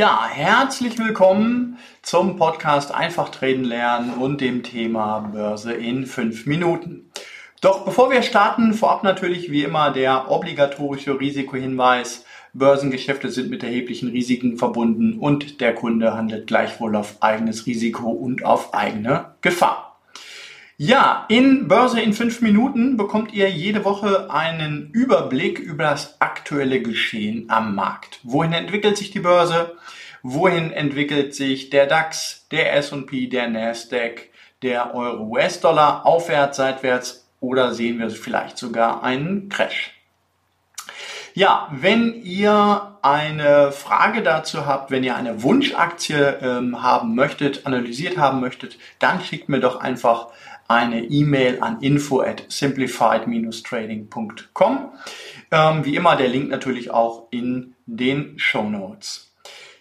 Ja, herzlich willkommen zum Podcast Einfach Traden lernen und dem Thema Börse in fünf Minuten. Doch bevor wir starten, vorab natürlich wie immer der obligatorische Risikohinweis. Börsengeschäfte sind mit erheblichen Risiken verbunden und der Kunde handelt gleichwohl auf eigenes Risiko und auf eigene Gefahr. Ja, in Börse in fünf Minuten bekommt ihr jede Woche einen Überblick über das aktuelle Geschehen am Markt. Wohin entwickelt sich die Börse? Wohin entwickelt sich der DAX, der S&P, der Nasdaq, der Euro-US-Dollar aufwärts, seitwärts oder sehen wir vielleicht sogar einen Crash? Ja, wenn ihr eine Frage dazu habt, wenn ihr eine Wunschaktie ähm, haben möchtet, analysiert haben möchtet, dann schickt mir doch einfach eine E-Mail an info at simplified-trading.com. Ähm, wie immer der Link natürlich auch in den Show Notes.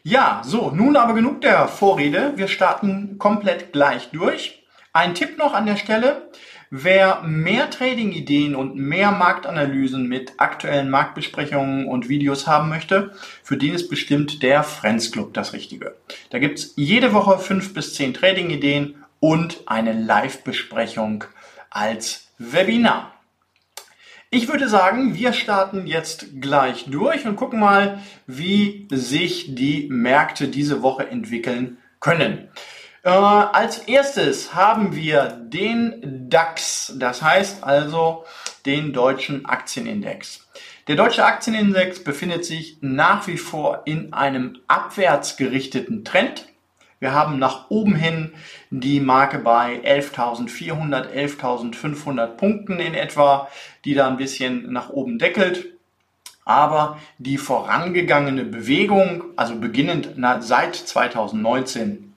Ja, so, nun aber genug der Vorrede. Wir starten komplett gleich durch. Ein Tipp noch an der Stelle. Wer mehr Trading-Ideen und mehr Marktanalysen mit aktuellen Marktbesprechungen und Videos haben möchte, für den ist bestimmt der Friends Club das Richtige. Da gibt's jede Woche fünf bis zehn Trading-Ideen und eine Live-Besprechung als Webinar. Ich würde sagen, wir starten jetzt gleich durch und gucken mal, wie sich die Märkte diese Woche entwickeln können. Äh, als erstes haben wir den DAX, das heißt also den deutschen Aktienindex. Der deutsche Aktienindex befindet sich nach wie vor in einem abwärts gerichteten Trend. Wir haben nach oben hin die Marke bei 11.400, 11.500 Punkten in etwa, die da ein bisschen nach oben deckelt. Aber die vorangegangene Bewegung, also beginnend seit 2019,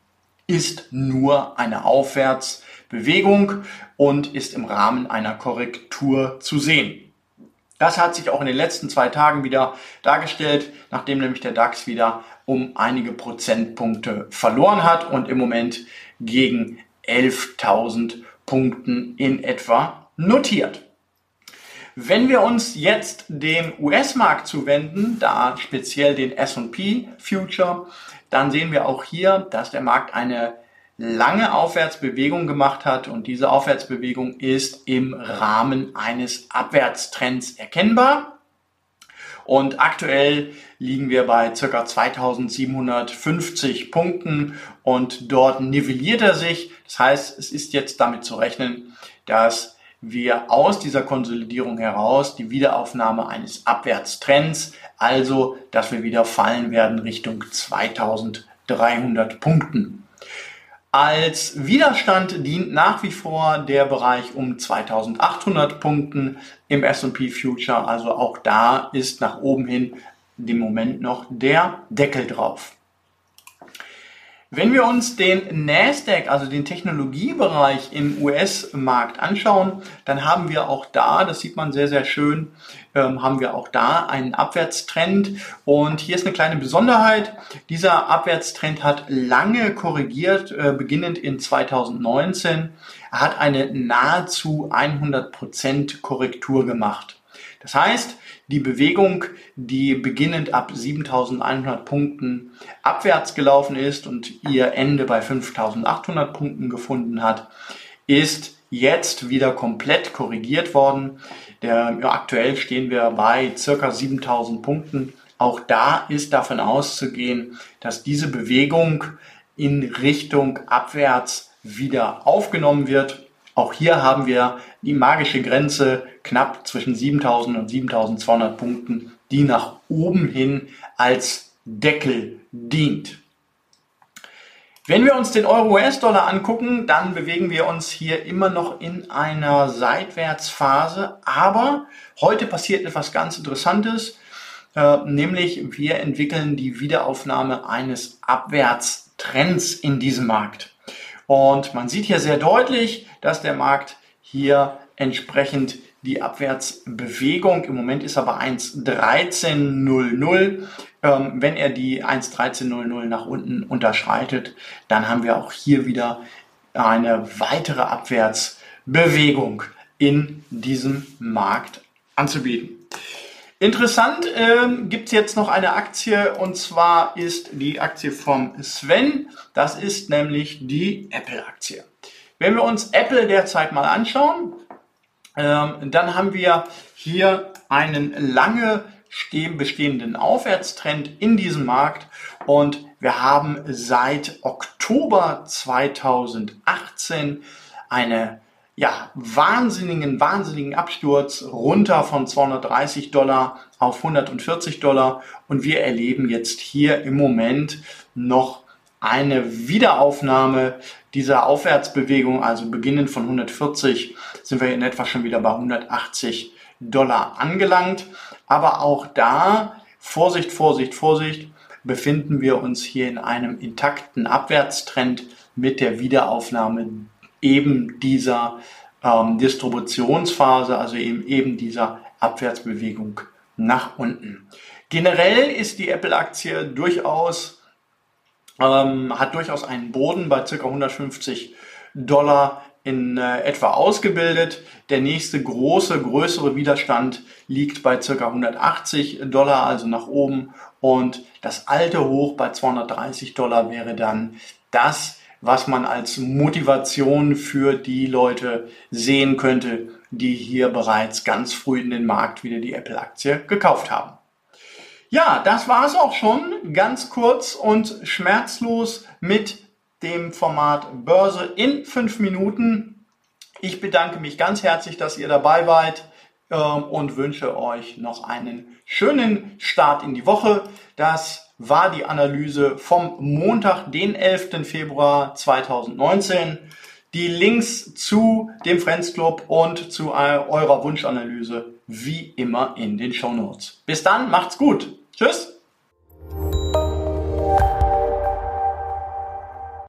ist nur eine Aufwärtsbewegung und ist im Rahmen einer Korrektur zu sehen. Das hat sich auch in den letzten zwei Tagen wieder dargestellt, nachdem nämlich der DAX wieder um einige Prozentpunkte verloren hat und im Moment gegen 11.000 Punkten in etwa notiert. Wenn wir uns jetzt dem US-Markt zuwenden, da speziell den S&P Future, dann sehen wir auch hier, dass der Markt eine lange Aufwärtsbewegung gemacht hat und diese Aufwärtsbewegung ist im Rahmen eines Abwärtstrends erkennbar. Und aktuell liegen wir bei ca. 2750 Punkten und dort nivelliert er sich. Das heißt, es ist jetzt damit zu rechnen, dass wir aus dieser Konsolidierung heraus die Wiederaufnahme eines Abwärtstrends, also dass wir wieder fallen werden Richtung 2300 Punkten. Als Widerstand dient nach wie vor der Bereich um 2800 Punkten im S&P Future. Also auch da ist nach oben hin im Moment noch der Deckel drauf. Wenn wir uns den Nasdaq, also den Technologiebereich im US-Markt anschauen, dann haben wir auch da, das sieht man sehr, sehr schön, ähm, haben wir auch da einen Abwärtstrend. Und hier ist eine kleine Besonderheit. Dieser Abwärtstrend hat lange korrigiert, äh, beginnend in 2019. Er hat eine nahezu 100% Korrektur gemacht. Das heißt, die Bewegung, die beginnend ab 7100 Punkten abwärts gelaufen ist und ihr Ende bei 5800 Punkten gefunden hat, ist jetzt wieder komplett korrigiert worden. Der, aktuell stehen wir bei circa 7000 Punkten. Auch da ist davon auszugehen, dass diese Bewegung in Richtung abwärts wieder aufgenommen wird auch hier haben wir die magische Grenze knapp zwischen 7000 und 7200 Punkten, die nach oben hin als Deckel dient. Wenn wir uns den Euro-US-Dollar angucken, dann bewegen wir uns hier immer noch in einer Seitwärtsphase. Aber heute passiert etwas ganz Interessantes, äh, nämlich wir entwickeln die Wiederaufnahme eines Abwärtstrends in diesem Markt. Und man sieht hier sehr deutlich, dass der Markt hier entsprechend die Abwärtsbewegung, im Moment ist aber 1.13.00, ähm, wenn er die 1.13.00 nach unten unterschreitet, dann haben wir auch hier wieder eine weitere Abwärtsbewegung in diesem Markt anzubieten. Interessant ähm, gibt es jetzt noch eine Aktie und zwar ist die Aktie vom Sven. Das ist nämlich die Apple-Aktie. Wenn wir uns Apple derzeit mal anschauen, ähm, dann haben wir hier einen lange bestehenden Aufwärtstrend in diesem Markt und wir haben seit Oktober 2018 eine ja, wahnsinnigen, wahnsinnigen Absturz. Runter von 230 Dollar auf 140 Dollar. Und wir erleben jetzt hier im Moment noch eine Wiederaufnahme dieser Aufwärtsbewegung, also beginnend von 140 sind wir in etwa schon wieder bei 180 Dollar angelangt. Aber auch da, Vorsicht, Vorsicht, Vorsicht, befinden wir uns hier in einem intakten Abwärtstrend mit der Wiederaufnahme eben dieser ähm, Distributionsphase, also eben, eben dieser Abwärtsbewegung nach unten. Generell ist die Apple-Aktie durchaus, ähm, hat durchaus einen Boden bei ca. 150 Dollar in äh, etwa ausgebildet. Der nächste große, größere Widerstand liegt bei ca. 180 Dollar, also nach oben. Und das alte Hoch bei 230 Dollar wäre dann das, was man als Motivation für die Leute sehen könnte, die hier bereits ganz früh in den Markt wieder die Apple-Aktie gekauft haben. Ja, das war es auch schon. Ganz kurz und schmerzlos mit dem Format Börse in fünf Minuten. Ich bedanke mich ganz herzlich, dass ihr dabei wart ähm, und wünsche euch noch einen schönen Start in die Woche. Das war die Analyse vom Montag, den 11. Februar 2019. Die Links zu dem Friends Club und zu eurer Wunschanalyse wie immer in den Show Notes. Bis dann, macht's gut. Tschüss.